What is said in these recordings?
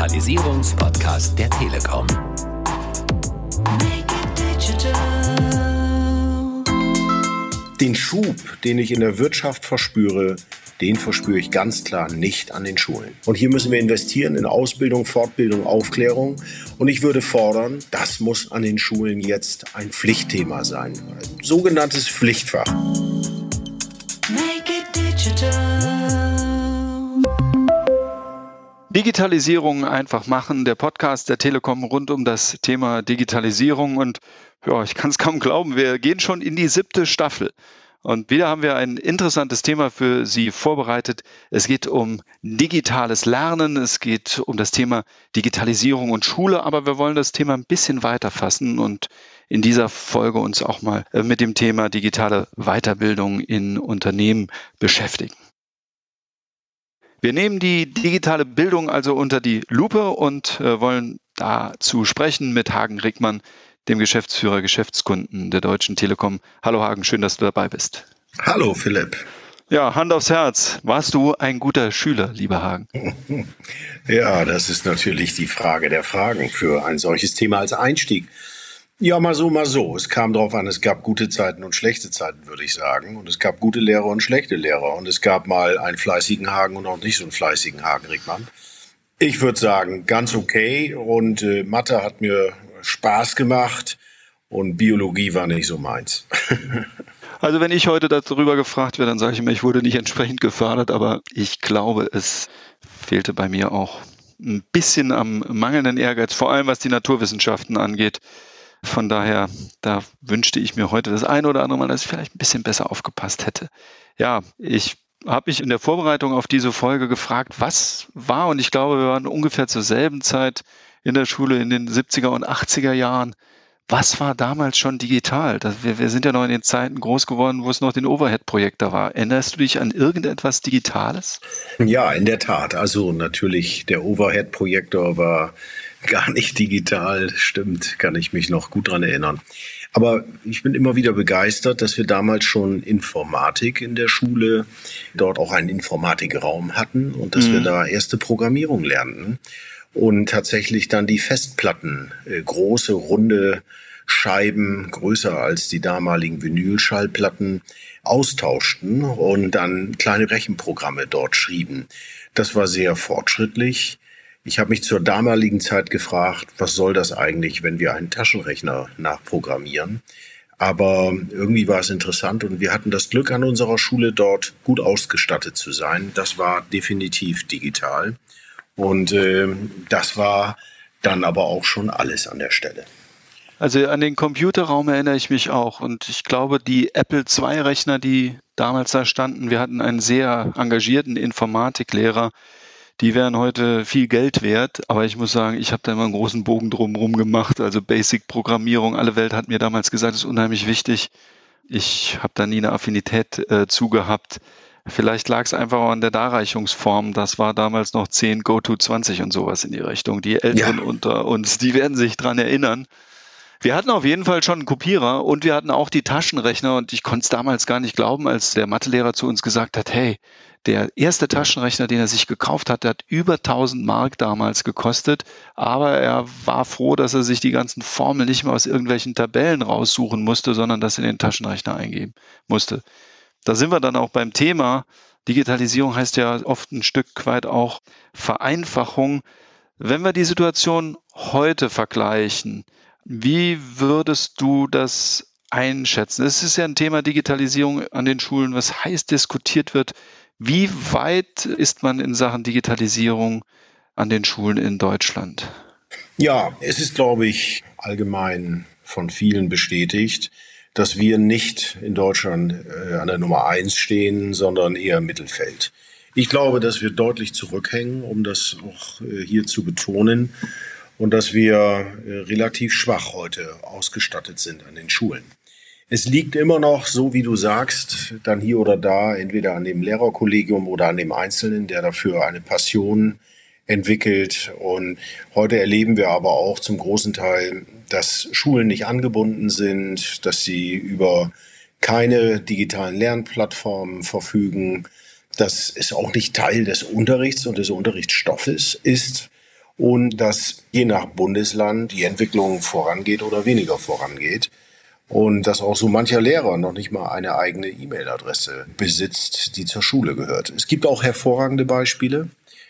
Digitalisierungspodcast der Telekom. Den Schub, den ich in der Wirtschaft verspüre, den verspüre ich ganz klar nicht an den Schulen. Und hier müssen wir investieren in Ausbildung, Fortbildung, Aufklärung. Und ich würde fordern, das muss an den Schulen jetzt ein Pflichtthema sein. Ein sogenanntes Pflichtfach. Digitalisierung einfach machen, der Podcast der Telekom rund um das Thema Digitalisierung. Und ja, ich kann es kaum glauben, wir gehen schon in die siebte Staffel. Und wieder haben wir ein interessantes Thema für Sie vorbereitet. Es geht um digitales Lernen, es geht um das Thema Digitalisierung und Schule, aber wir wollen das Thema ein bisschen weiter fassen und in dieser Folge uns auch mal äh, mit dem Thema digitale Weiterbildung in Unternehmen beschäftigen. Wir nehmen die digitale Bildung also unter die Lupe und äh, wollen dazu sprechen mit Hagen Rickmann, dem Geschäftsführer Geschäftskunden der Deutschen Telekom. Hallo Hagen, schön, dass du dabei bist. Hallo Philipp. Ja, Hand aufs Herz. Warst du ein guter Schüler, lieber Hagen? Ja, das ist natürlich die Frage der Fragen für ein solches Thema als Einstieg. Ja, mal so, mal so. Es kam darauf an, es gab gute Zeiten und schlechte Zeiten, würde ich sagen. Und es gab gute Lehrer und schlechte Lehrer. Und es gab mal einen fleißigen Hagen und auch nicht so einen fleißigen Hagen, Rickmann. Ich würde sagen, ganz okay. Und äh, Mathe hat mir Spaß gemacht und Biologie war nicht so meins. also wenn ich heute darüber gefragt werde, dann sage ich immer, ich wurde nicht entsprechend gefördert, aber ich glaube, es fehlte bei mir auch ein bisschen am mangelnden Ehrgeiz, vor allem was die Naturwissenschaften angeht. Von daher, da wünschte ich mir heute das eine oder andere Mal, dass ich vielleicht ein bisschen besser aufgepasst hätte. Ja, ich habe mich in der Vorbereitung auf diese Folge gefragt, was war, und ich glaube, wir waren ungefähr zur selben Zeit in der Schule in den 70er und 80er Jahren. Was war damals schon digital? Das, wir, wir, sind ja noch in den Zeiten groß geworden, wo es noch den Overhead-Projektor war. Erinnerst du dich an irgendetwas Digitales? Ja, in der Tat. Also natürlich, der Overhead-Projektor war gar nicht digital. Stimmt, kann ich mich noch gut dran erinnern. Aber ich bin immer wieder begeistert, dass wir damals schon Informatik in der Schule, dort auch einen Informatikraum hatten und dass mhm. wir da erste Programmierung lernten und tatsächlich dann die Festplatten, äh, große, runde Scheiben, größer als die damaligen Vinylschallplatten, austauschten und dann kleine Rechenprogramme dort schrieben. Das war sehr fortschrittlich. Ich habe mich zur damaligen Zeit gefragt, was soll das eigentlich, wenn wir einen Taschenrechner nachprogrammieren? Aber irgendwie war es interessant und wir hatten das Glück an unserer Schule dort gut ausgestattet zu sein. Das war definitiv digital. Und äh, das war dann aber auch schon alles an der Stelle. Also an den Computerraum erinnere ich mich auch. Und ich glaube, die Apple II-Rechner, die damals da standen, wir hatten einen sehr engagierten Informatiklehrer, die wären heute viel Geld wert. Aber ich muss sagen, ich habe da immer einen großen Bogen drumherum gemacht. Also Basic-Programmierung, alle Welt hat mir damals gesagt, ist unheimlich wichtig. Ich habe da nie eine Affinität äh, zugehabt. Vielleicht lag es einfach an der Darreichungsform. Das war damals noch 10 GoTo 20 und sowas in die Richtung. Die Älteren ja. unter uns, die werden sich dran erinnern. Wir hatten auf jeden Fall schon einen Kopierer und wir hatten auch die Taschenrechner und ich konnte es damals gar nicht glauben, als der Mathelehrer zu uns gesagt hat, hey, der erste Taschenrechner, den er sich gekauft hat, der hat über 1000 Mark damals gekostet, aber er war froh, dass er sich die ganzen Formeln nicht mehr aus irgendwelchen Tabellen raussuchen musste, sondern das in den Taschenrechner eingeben musste da sind wir dann auch beim Thema. Digitalisierung heißt ja oft ein Stück weit auch Vereinfachung. Wenn wir die Situation heute vergleichen, wie würdest du das einschätzen? Es ist ja ein Thema Digitalisierung an den Schulen, was heiß diskutiert wird. Wie weit ist man in Sachen Digitalisierung an den Schulen in Deutschland? Ja, es ist, glaube ich, allgemein von vielen bestätigt, dass wir nicht in Deutschland äh, an der Nummer eins stehen, sondern eher im Mittelfeld. Ich glaube, dass wir deutlich zurückhängen, um das auch äh, hier zu betonen, und dass wir äh, relativ schwach heute ausgestattet sind an den Schulen. Es liegt immer noch, so wie du sagst, dann hier oder da, entweder an dem Lehrerkollegium oder an dem Einzelnen, der dafür eine Passion entwickelt. Und heute erleben wir aber auch zum großen Teil dass Schulen nicht angebunden sind, dass sie über keine digitalen Lernplattformen verfügen, dass es auch nicht Teil des Unterrichts und des Unterrichtsstoffes ist. Und dass je nach Bundesland die Entwicklung vorangeht oder weniger vorangeht. Und dass auch so mancher Lehrer noch nicht mal eine eigene E-Mail-Adresse besitzt, die zur Schule gehört. Es gibt auch hervorragende Beispiele,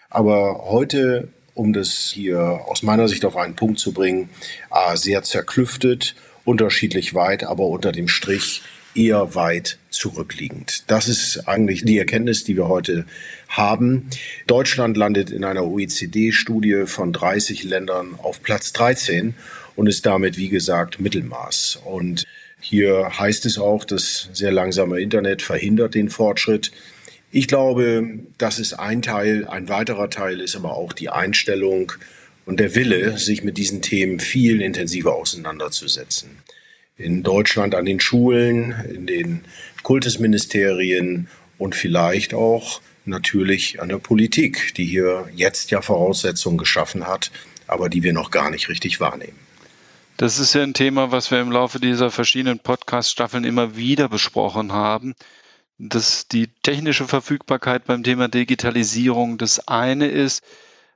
aber heute, um das hier aus meiner Sicht auf einen Punkt zu bringen, sehr zerklüftet, unterschiedlich weit, aber unter dem Strich eher weit zurückliegend. Das ist eigentlich die Erkenntnis, die wir heute haben. Deutschland landet in einer OECD-Studie von 30 Ländern auf Platz 13 und ist damit, wie gesagt, Mittelmaß. Und hier heißt es auch, das sehr langsame Internet verhindert den Fortschritt. Ich glaube, das ist ein Teil. Ein weiterer Teil ist aber auch die Einstellung und der Wille, sich mit diesen Themen viel intensiver auseinanderzusetzen in Deutschland an den Schulen, in den Kultusministerien und vielleicht auch natürlich an der Politik, die hier jetzt ja Voraussetzungen geschaffen hat, aber die wir noch gar nicht richtig wahrnehmen. Das ist ja ein Thema, was wir im Laufe dieser verschiedenen Podcast-Staffeln immer wieder besprochen haben. Dass die technische Verfügbarkeit beim Thema Digitalisierung das eine ist,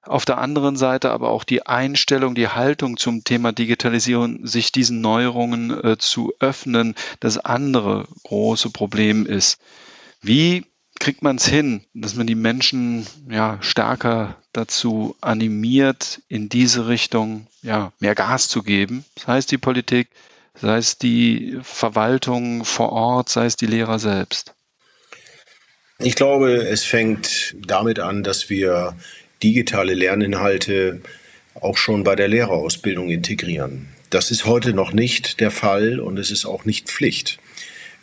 auf der anderen Seite aber auch die Einstellung, die Haltung zum Thema Digitalisierung, sich diesen Neuerungen äh, zu öffnen, das andere große Problem ist. Wie kriegt man es hin, dass man die Menschen ja stärker dazu animiert, in diese Richtung ja mehr Gas zu geben? Sei es die Politik, sei es die Verwaltung vor Ort, sei es die Lehrer selbst. Ich glaube, es fängt damit an, dass wir digitale Lerninhalte auch schon bei der Lehrerausbildung integrieren. Das ist heute noch nicht der Fall und es ist auch nicht Pflicht.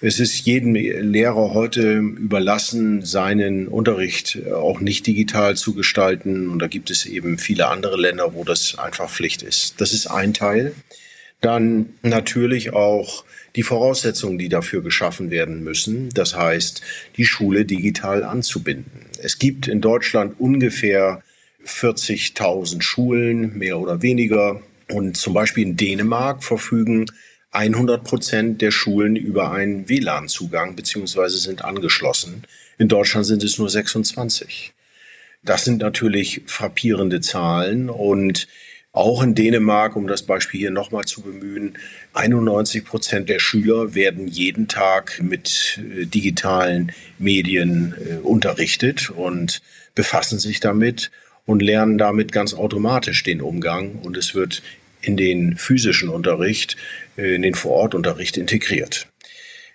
Es ist jedem Lehrer heute überlassen, seinen Unterricht auch nicht digital zu gestalten. Und da gibt es eben viele andere Länder, wo das einfach Pflicht ist. Das ist ein Teil. Dann natürlich auch die Voraussetzungen, die dafür geschaffen werden müssen. Das heißt, die Schule digital anzubinden. Es gibt in Deutschland ungefähr 40.000 Schulen, mehr oder weniger. Und zum Beispiel in Dänemark verfügen 100 Prozent der Schulen über einen WLAN-Zugang beziehungsweise sind angeschlossen. In Deutschland sind es nur 26. Das sind natürlich frappierende Zahlen und auch in Dänemark, um das Beispiel hier nochmal zu bemühen, 91 Prozent der Schüler werden jeden Tag mit äh, digitalen Medien äh, unterrichtet und befassen sich damit und lernen damit ganz automatisch den Umgang und es wird in den physischen Unterricht, äh, in den Vorortunterricht integriert.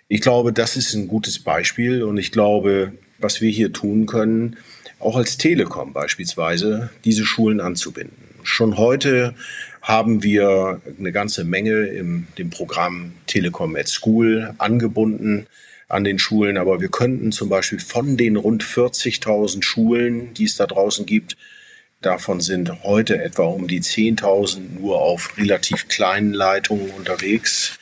Ich glaube, das ist ein gutes Beispiel und ich glaube, was wir hier tun können, auch als Telekom beispielsweise, diese Schulen anzubinden. Schon heute haben wir eine ganze Menge im dem Programm Telekom at School angebunden an den Schulen, aber wir könnten zum Beispiel von den rund 40.000 Schulen, die es da draußen gibt, Davon sind heute etwa um die 10.000 nur auf relativ kleinen Leitungen unterwegs,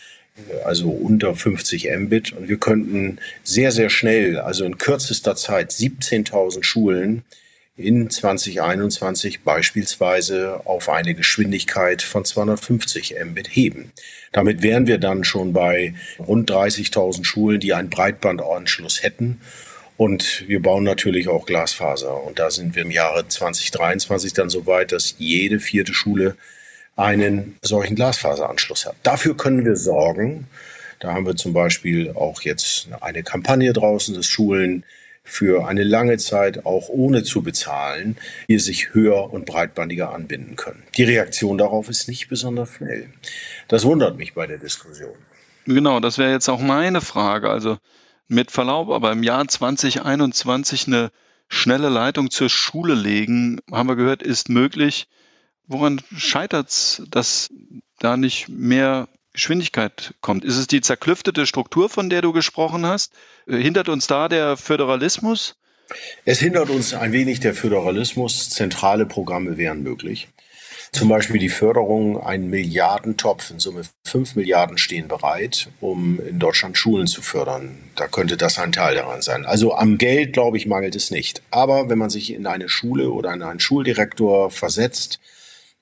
also unter 50 Mbit. Und wir könnten sehr, sehr schnell, also in kürzester Zeit, 17.000 Schulen in 2021 beispielsweise auf eine Geschwindigkeit von 250 Mbit heben. Damit wären wir dann schon bei rund 30.000 Schulen, die einen Breitbandanschluss hätten und wir bauen natürlich auch Glasfaser. Und da sind wir im Jahre 2023 dann so weit, dass jede vierte Schule einen solchen Glasfaseranschluss hat. Dafür können wir sorgen. Da haben wir zum Beispiel auch jetzt eine Kampagne draußen, dass Schulen für eine lange Zeit auch ohne zu bezahlen hier sich höher und breitbandiger anbinden können. Die Reaktion darauf ist nicht besonders schnell. Das wundert mich bei der Diskussion. Genau, das wäre jetzt auch meine Frage. Also mit Verlaub, aber im Jahr 2021 eine schnelle Leitung zur Schule legen, haben wir gehört, ist möglich. Woran scheitert es, dass da nicht mehr Geschwindigkeit kommt? Ist es die zerklüftete Struktur, von der du gesprochen hast? Äh, hindert uns da der Föderalismus? Es hindert uns ein wenig der Föderalismus. Zentrale Programme wären möglich. Zum Beispiel die Förderung, ein Milliardentopf, in Summe 5 Milliarden stehen bereit, um in Deutschland Schulen zu fördern. Da könnte das ein Teil daran sein. Also am Geld, glaube ich, mangelt es nicht. Aber wenn man sich in eine Schule oder in einen Schuldirektor versetzt,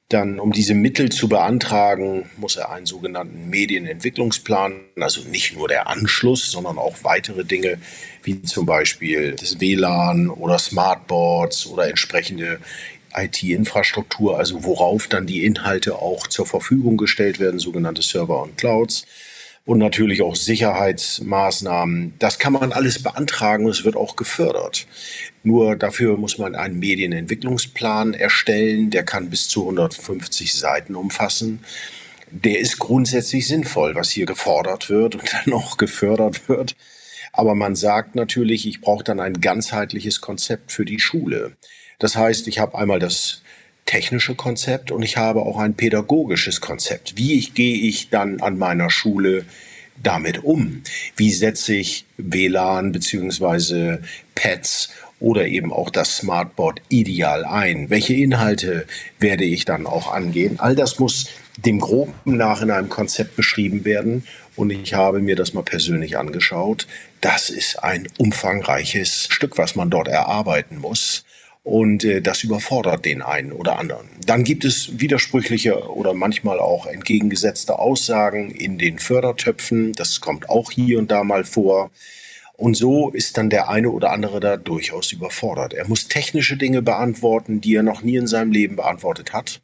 dann, um diese Mittel zu beantragen, muss er einen sogenannten Medienentwicklungsplan, also nicht nur der Anschluss, sondern auch weitere Dinge, wie zum Beispiel das WLAN oder Smartboards oder entsprechende IT-Infrastruktur, also worauf dann die Inhalte auch zur Verfügung gestellt werden, sogenannte Server und Clouds und natürlich auch Sicherheitsmaßnahmen. Das kann man alles beantragen und es wird auch gefördert. Nur dafür muss man einen Medienentwicklungsplan erstellen, der kann bis zu 150 Seiten umfassen. Der ist grundsätzlich sinnvoll, was hier gefordert wird und dann auch gefördert wird. Aber man sagt natürlich, ich brauche dann ein ganzheitliches Konzept für die Schule. Das heißt, ich habe einmal das technische Konzept und ich habe auch ein pädagogisches Konzept. Wie ich, gehe ich dann an meiner Schule damit um? Wie setze ich WLAN beziehungsweise Pads oder eben auch das Smartboard ideal ein? Welche Inhalte werde ich dann auch angehen? All das muss dem Groben nach in einem Konzept beschrieben werden. Und ich habe mir das mal persönlich angeschaut. Das ist ein umfangreiches Stück, was man dort erarbeiten muss. Und äh, das überfordert den einen oder anderen. Dann gibt es widersprüchliche oder manchmal auch entgegengesetzte Aussagen in den Fördertöpfen. Das kommt auch hier und da mal vor. Und so ist dann der eine oder andere da durchaus überfordert. Er muss technische Dinge beantworten, die er noch nie in seinem Leben beantwortet hat.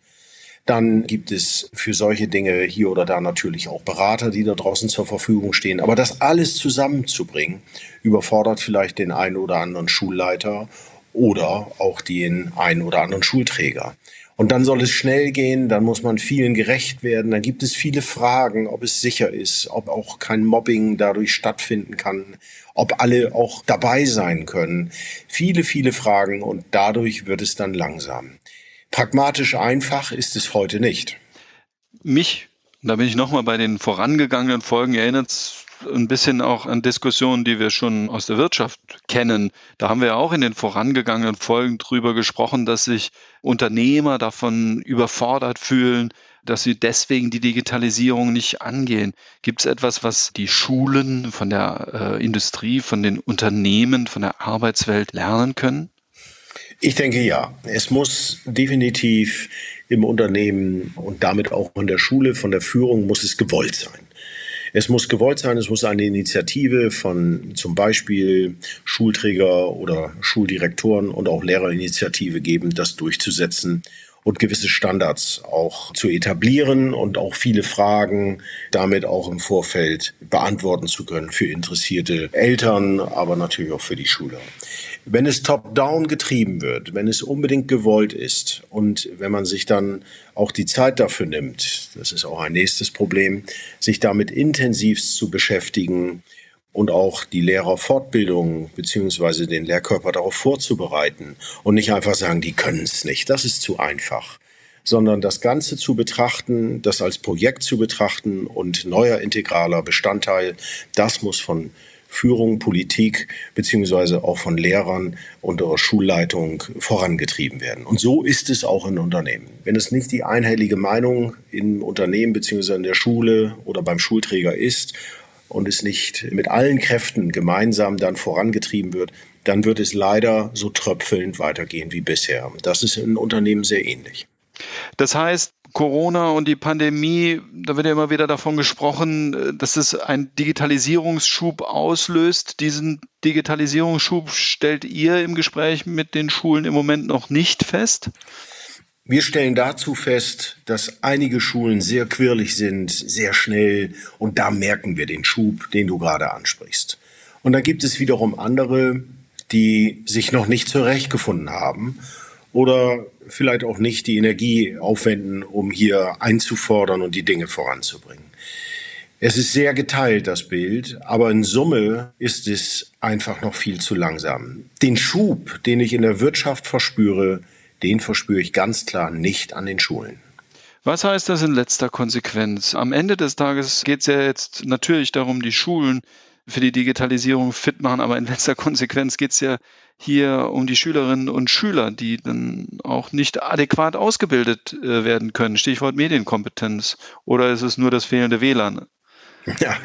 Dann gibt es für solche Dinge hier oder da natürlich auch Berater, die da draußen zur Verfügung stehen. Aber das alles zusammenzubringen, überfordert vielleicht den einen oder anderen Schulleiter oder auch den einen oder anderen Schulträger. Und dann soll es schnell gehen, dann muss man vielen gerecht werden, dann gibt es viele Fragen, ob es sicher ist, ob auch kein Mobbing dadurch stattfinden kann, ob alle auch dabei sein können. Viele, viele Fragen und dadurch wird es dann langsam. Pragmatisch einfach ist es heute nicht. Mich, da bin ich nochmal bei den vorangegangenen Folgen, erinnert ein bisschen auch an Diskussionen, die wir schon aus der Wirtschaft kennen. Da haben wir auch in den vorangegangenen Folgen drüber gesprochen, dass sich Unternehmer davon überfordert fühlen, dass sie deswegen die Digitalisierung nicht angehen. Gibt es etwas, was die Schulen von der äh, Industrie, von den Unternehmen, von der Arbeitswelt lernen können? Ich denke ja. Es muss definitiv im Unternehmen und damit auch in der Schule, von der Führung muss es gewollt sein. Es muss gewollt sein, es muss eine Initiative von zum Beispiel Schulträger oder Schuldirektoren und auch Lehrerinitiative geben, das durchzusetzen und gewisse Standards auch zu etablieren und auch viele Fragen damit auch im Vorfeld beantworten zu können für interessierte Eltern, aber natürlich auch für die Schüler. Wenn es top-down getrieben wird, wenn es unbedingt gewollt ist und wenn man sich dann auch die Zeit dafür nimmt, das ist auch ein nächstes Problem, sich damit intensivst zu beschäftigen und auch die Lehrerfortbildung beziehungsweise den Lehrkörper darauf vorzubereiten und nicht einfach sagen, die können es nicht, das ist zu einfach, sondern das Ganze zu betrachten, das als Projekt zu betrachten und neuer integraler Bestandteil, das muss von Führung, Politik beziehungsweise auch von Lehrern und Schulleitung vorangetrieben werden. Und so ist es auch in Unternehmen. Wenn es nicht die einhellige Meinung im Unternehmen beziehungsweise in der Schule oder beim Schulträger ist und es nicht mit allen Kräften gemeinsam dann vorangetrieben wird, dann wird es leider so tröpfelnd weitergehen wie bisher. Das ist in Unternehmen sehr ähnlich. Das heißt, Corona und die Pandemie, da wird ja immer wieder davon gesprochen, äh, dass es einen Digitalisierungsschub auslöst. Diesen Digitalisierungsschub stellt ihr im Gespräch mit den Schulen im Moment noch nicht fest? Wir stellen dazu fest, dass einige Schulen sehr quirlig sind, sehr schnell und da merken wir den Schub, den du gerade ansprichst. Und dann gibt es wiederum andere, die sich noch nicht zurechtgefunden haben oder vielleicht auch nicht die Energie aufwenden, um hier einzufordern und die Dinge voranzubringen. Es ist sehr geteilt, das Bild, aber in Summe ist es einfach noch viel zu langsam. Den Schub, den ich in der Wirtschaft verspüre, den verspüre ich ganz klar nicht an den Schulen. Was heißt das in letzter Konsequenz? Am Ende des Tages geht es ja jetzt natürlich darum, die Schulen für die Digitalisierung fit machen, aber in letzter Konsequenz geht es ja hier um die Schülerinnen und Schüler, die dann auch nicht adäquat ausgebildet äh, werden können. Stichwort Medienkompetenz. Oder ist es nur das fehlende WLAN? Ja,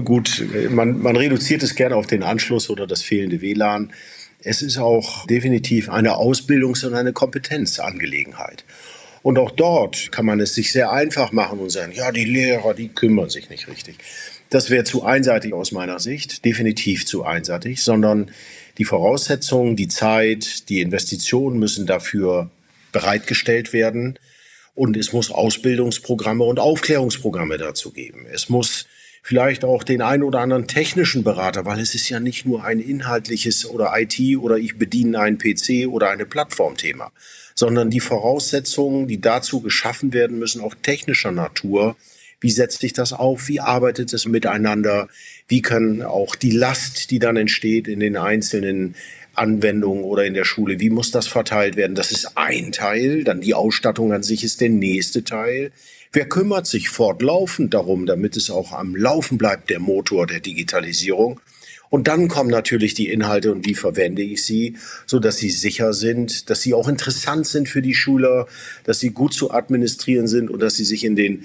gut. Man, man reduziert es gerne auf den Anschluss oder das fehlende WLAN. Es ist auch definitiv eine Ausbildungs- und eine Kompetenzangelegenheit. Und auch dort kann man es sich sehr einfach machen und sagen, ja, die Lehrer, die kümmern sich nicht richtig. Das wäre zu einseitig aus meiner Sicht, definitiv zu einseitig, sondern die Voraussetzungen, die Zeit, die Investitionen müssen dafür bereitgestellt werden. Und es muss Ausbildungsprogramme und Aufklärungsprogramme dazu geben. Es muss vielleicht auch den einen oder anderen technischen Berater, weil es ist ja nicht nur ein inhaltliches oder IT oder ich bediene einen PC oder eine Plattformthema, sondern die Voraussetzungen, die dazu geschaffen werden müssen, auch technischer Natur. Wie setzt sich das auf? Wie arbeitet es miteinander? Wie kann auch die Last, die dann entsteht in den einzelnen Anwendungen oder in der Schule, wie muss das verteilt werden? Das ist ein Teil. Dann die Ausstattung an sich ist der nächste Teil. Wer kümmert sich fortlaufend darum, damit es auch am Laufen bleibt, der Motor der Digitalisierung? Und dann kommen natürlich die Inhalte und wie verwende ich sie, so dass sie sicher sind, dass sie auch interessant sind für die Schüler, dass sie gut zu administrieren sind und dass sie sich in den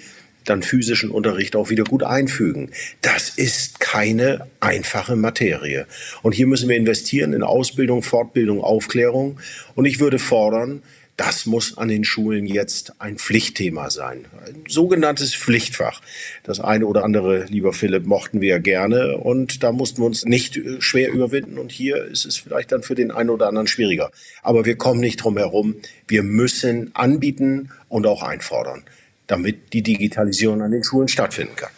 dann physischen Unterricht auch wieder gut einfügen. Das ist keine einfache Materie. Und hier müssen wir investieren in Ausbildung, Fortbildung, Aufklärung. Und ich würde fordern, das muss an den Schulen jetzt ein Pflichtthema sein. Ein sogenanntes Pflichtfach. Das eine oder andere, lieber Philipp, mochten wir gerne und da mussten wir uns nicht äh, schwer überwinden und hier ist es vielleicht dann für den einen oder anderen schwieriger. Aber wir kommen nicht drum herum. Wir müssen anbieten und auch einfordern, damit die Digitalisierung an den Schulen stattfinden kann.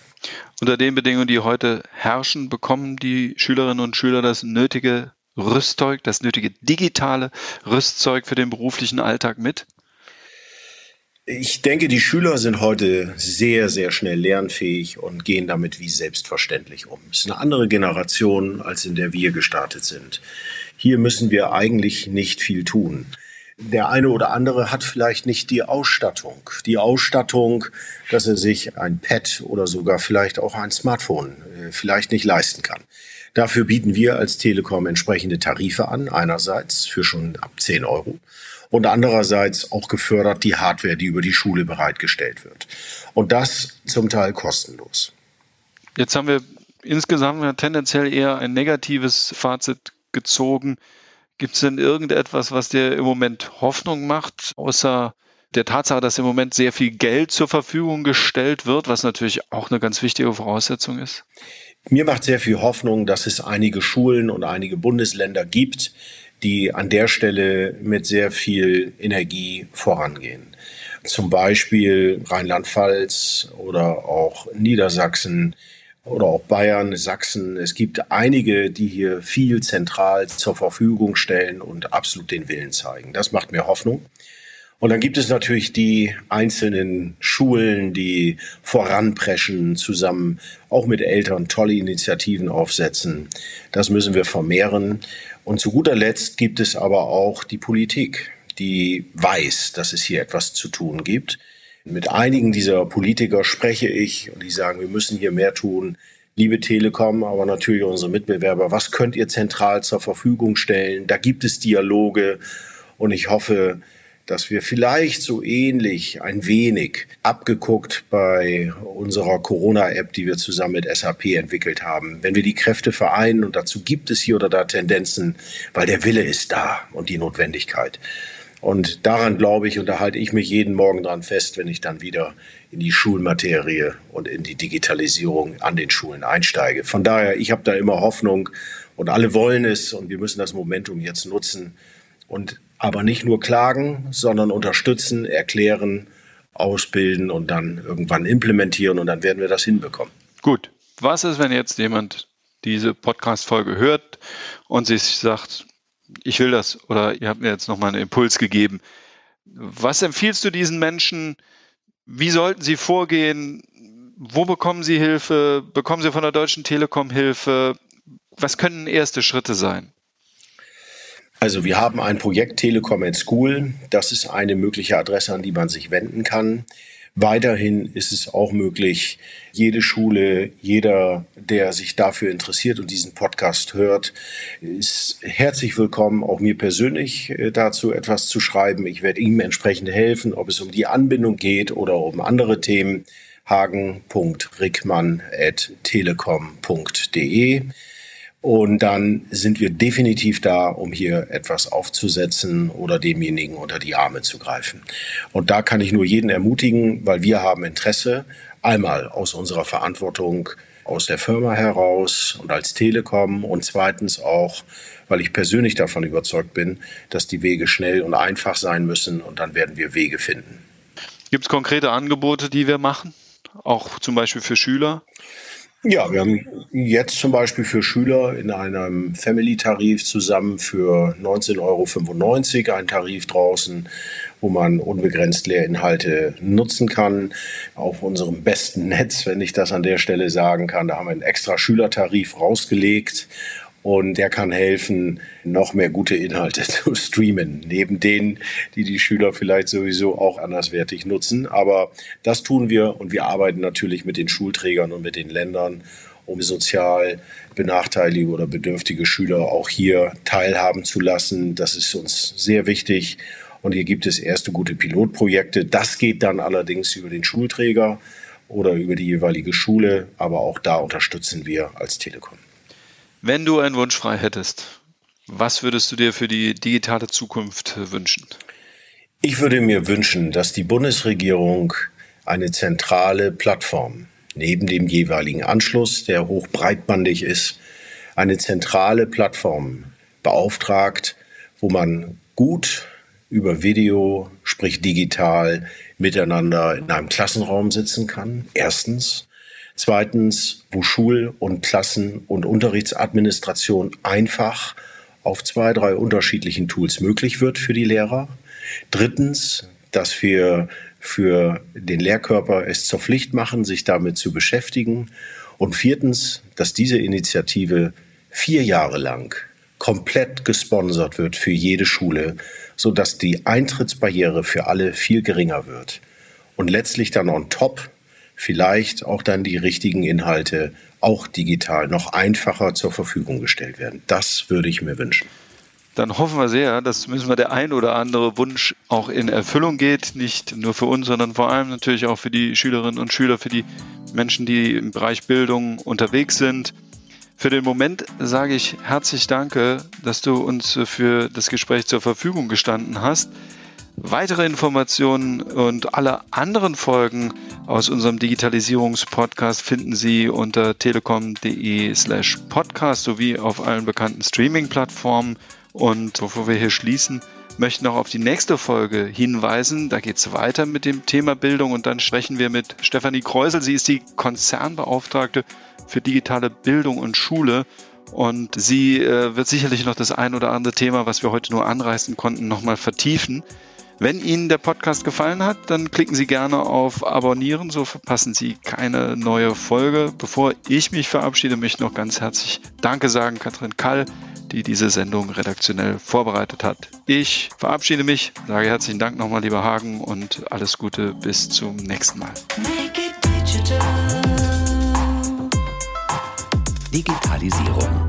Unter den Bedingungen, die heute herrschen, bekommen die Schülerinnen und Schüler das nötige Rüstzeug, das nötige digitale Rüstzeug für den beruflichen Alltag mit? Ich denke, die Schüler sind heute sehr, sehr schnell lernfähig und gehen damit wie selbstverständlich um. Es ist eine andere Generation, als in der wir gestartet sind. Hier müssen wir eigentlich nicht viel tun. Der eine oder andere hat vielleicht nicht die Ausstattung. Die Ausstattung, dass er sich ein Pad oder sogar vielleicht auch ein Smartphone äh, vielleicht nicht leisten kann. Dafür bieten wir als Telekom entsprechende Tarife an, einerseits für schon ab 10 Euro und andererseits auch gefördert die Hardware, die über die Schule bereitgestellt wird. Und das zum Teil kostenlos. Jetzt haben wir insgesamt tendenziell eher ein negatives Fazit gezogen. Gibt es denn irgendetwas, was dir im Moment Hoffnung macht, außer der Tatsache, dass im Moment sehr viel Geld zur Verfügung gestellt wird, was natürlich auch eine ganz wichtige Voraussetzung ist? Mir macht sehr viel Hoffnung, dass es einige Schulen und einige Bundesländer gibt, die an der Stelle mit sehr viel Energie vorangehen. Zum Beispiel Rheinland-Pfalz oder auch Niedersachsen oder auch Bayern, Sachsen. Es gibt einige, die hier viel zentral zur Verfügung stellen und absolut den Willen zeigen. Das macht mir Hoffnung. Und dann gibt es natürlich die einzelnen Schulen, die voranpreschen, zusammen auch mit Eltern tolle Initiativen aufsetzen. Das müssen wir vermehren. Und zu guter Letzt gibt es aber auch die Politik, die weiß, dass es hier etwas zu tun gibt. Mit einigen dieser Politiker spreche ich und die sagen, wir müssen hier mehr tun. Liebe Telekom, aber natürlich unsere Mitbewerber, was könnt ihr zentral zur Verfügung stellen? Da gibt es Dialoge und ich hoffe, dass wir vielleicht so ähnlich ein wenig abgeguckt bei unserer Corona-App, die wir zusammen mit SAP entwickelt haben, wenn wir die Kräfte vereinen und dazu gibt es hier oder da Tendenzen, weil der Wille ist da und die Notwendigkeit. Und daran glaube ich und da halte ich mich jeden Morgen dran fest, wenn ich dann wieder in die Schulmaterie und in die Digitalisierung an den Schulen einsteige. Von daher, ich habe da immer Hoffnung und alle wollen es und wir müssen das Momentum jetzt nutzen und aber nicht nur klagen, sondern unterstützen, erklären, ausbilden und dann irgendwann implementieren und dann werden wir das hinbekommen. Gut. Was ist, wenn jetzt jemand diese Podcast-Folge hört und sich sagt, ich will das oder ihr habt mir jetzt nochmal einen Impuls gegeben. Was empfiehlst du diesen Menschen? Wie sollten sie vorgehen? Wo bekommen sie Hilfe? Bekommen sie von der Deutschen Telekom Hilfe? Was können erste Schritte sein? Also wir haben ein Projekt Telekom at School. Das ist eine mögliche Adresse, an die man sich wenden kann. Weiterhin ist es auch möglich, jede Schule, jeder, der sich dafür interessiert und diesen Podcast hört, ist herzlich willkommen, auch mir persönlich äh, dazu etwas zu schreiben. Ich werde ihm entsprechend helfen, ob es um die Anbindung geht oder um andere Themen. hagen.rickmann.telekom.de und dann sind wir definitiv da, um hier etwas aufzusetzen oder demjenigen unter die Arme zu greifen. Und da kann ich nur jeden ermutigen, weil wir haben Interesse, einmal aus unserer Verantwortung aus der Firma heraus und als Telekom und zweitens auch, weil ich persönlich davon überzeugt bin, dass die Wege schnell und einfach sein müssen und dann werden wir Wege finden. Gibt es konkrete Angebote, die wir machen? Auch zum Beispiel für Schüler? Ja, wir haben jetzt zum Beispiel für Schüler in einem Family-Tarif zusammen für 19,95 Euro einen Tarif draußen, wo man unbegrenzt Lehrinhalte nutzen kann. Auf unserem besten Netz, wenn ich das an der Stelle sagen kann, da haben wir einen extra Schülertarif rausgelegt und der kann helfen, noch mehr gute Inhalte zu streamen, neben denen, die die Schüler vielleicht sowieso auch anderswertig nutzen. Aber das tun wir und wir arbeiten natürlich mit den Schulträgern und mit den Ländern, um sozial benachteiligte oder bedürftige Schüler auch hier teilhaben zu lassen. Das ist uns sehr wichtig. Und hier gibt es erste gute Pilotprojekte. Das geht dann allerdings über den Schulträger oder über die jeweilige Schule. Aber auch da unterstützen wir als Telekom. Wenn du einen Wunsch frei hättest, was würdest du dir für die digitale Zukunft wünschen? Ich würde mir wünschen, dass die Bundesregierung eine zentrale Plattform neben dem jeweiligen Anschluss, der hochbreitbandig ist, eine zentrale Plattform beauftragt, wo man gut über Video, sprich digital, miteinander in einem Klassenraum sitzen kann. Erstens. Zweitens, wo Schul- und Klassen- und Unterrichtsadministration einfach auf zwei, drei unterschiedlichen Tools möglich wird für die Lehrer. Drittens, dass wir für den Lehrkörper es zur Pflicht machen, sich damit zu beschäftigen. Und viertens, dass diese Initiative vier Jahre lang komplett gesponsert wird für jede Schule, sodass die Eintrittsbarriere für alle viel geringer wird. Und letztlich dann on top vielleicht auch dann die richtigen Inhalte auch digital noch einfacher zur Verfügung gestellt werden. Das würde ich mir wünschen. Dann hoffen wir sehr, dass zumindest mal der ein oder andere Wunsch auch in Erfüllung geht. Nicht nur für uns, sondern vor allem natürlich auch für die Schülerinnen und Schüler, für die Menschen, die im Bereich Bildung unterwegs sind. Für den Moment sage ich herzlich Danke, dass du uns für das Gespräch zur Verfügung gestanden hast. Weitere Informationen und alle anderen Folgen aus unserem Digitalisierungspodcast finden Sie unter telekom.de slash podcast sowie auf allen bekannten Streaming-Plattformen. Und bevor wir hier schließen, möchten noch auf die nächste Folge hinweisen. Da geht es weiter mit dem Thema Bildung und dann sprechen wir mit Stefanie Kreusel. Sie ist die Konzernbeauftragte für digitale Bildung und Schule. Und sie äh, wird sicherlich noch das ein oder andere Thema, was wir heute nur anreißen konnten, nochmal vertiefen. Wenn Ihnen der Podcast gefallen hat, dann klicken Sie gerne auf Abonnieren, so verpassen Sie keine neue Folge. Bevor ich mich verabschiede, möchte ich noch ganz herzlich Danke sagen, Katrin Kall, die diese Sendung redaktionell vorbereitet hat. Ich verabschiede mich, sage herzlichen Dank nochmal, lieber Hagen, und alles Gute bis zum nächsten Mal. Digitalisierung.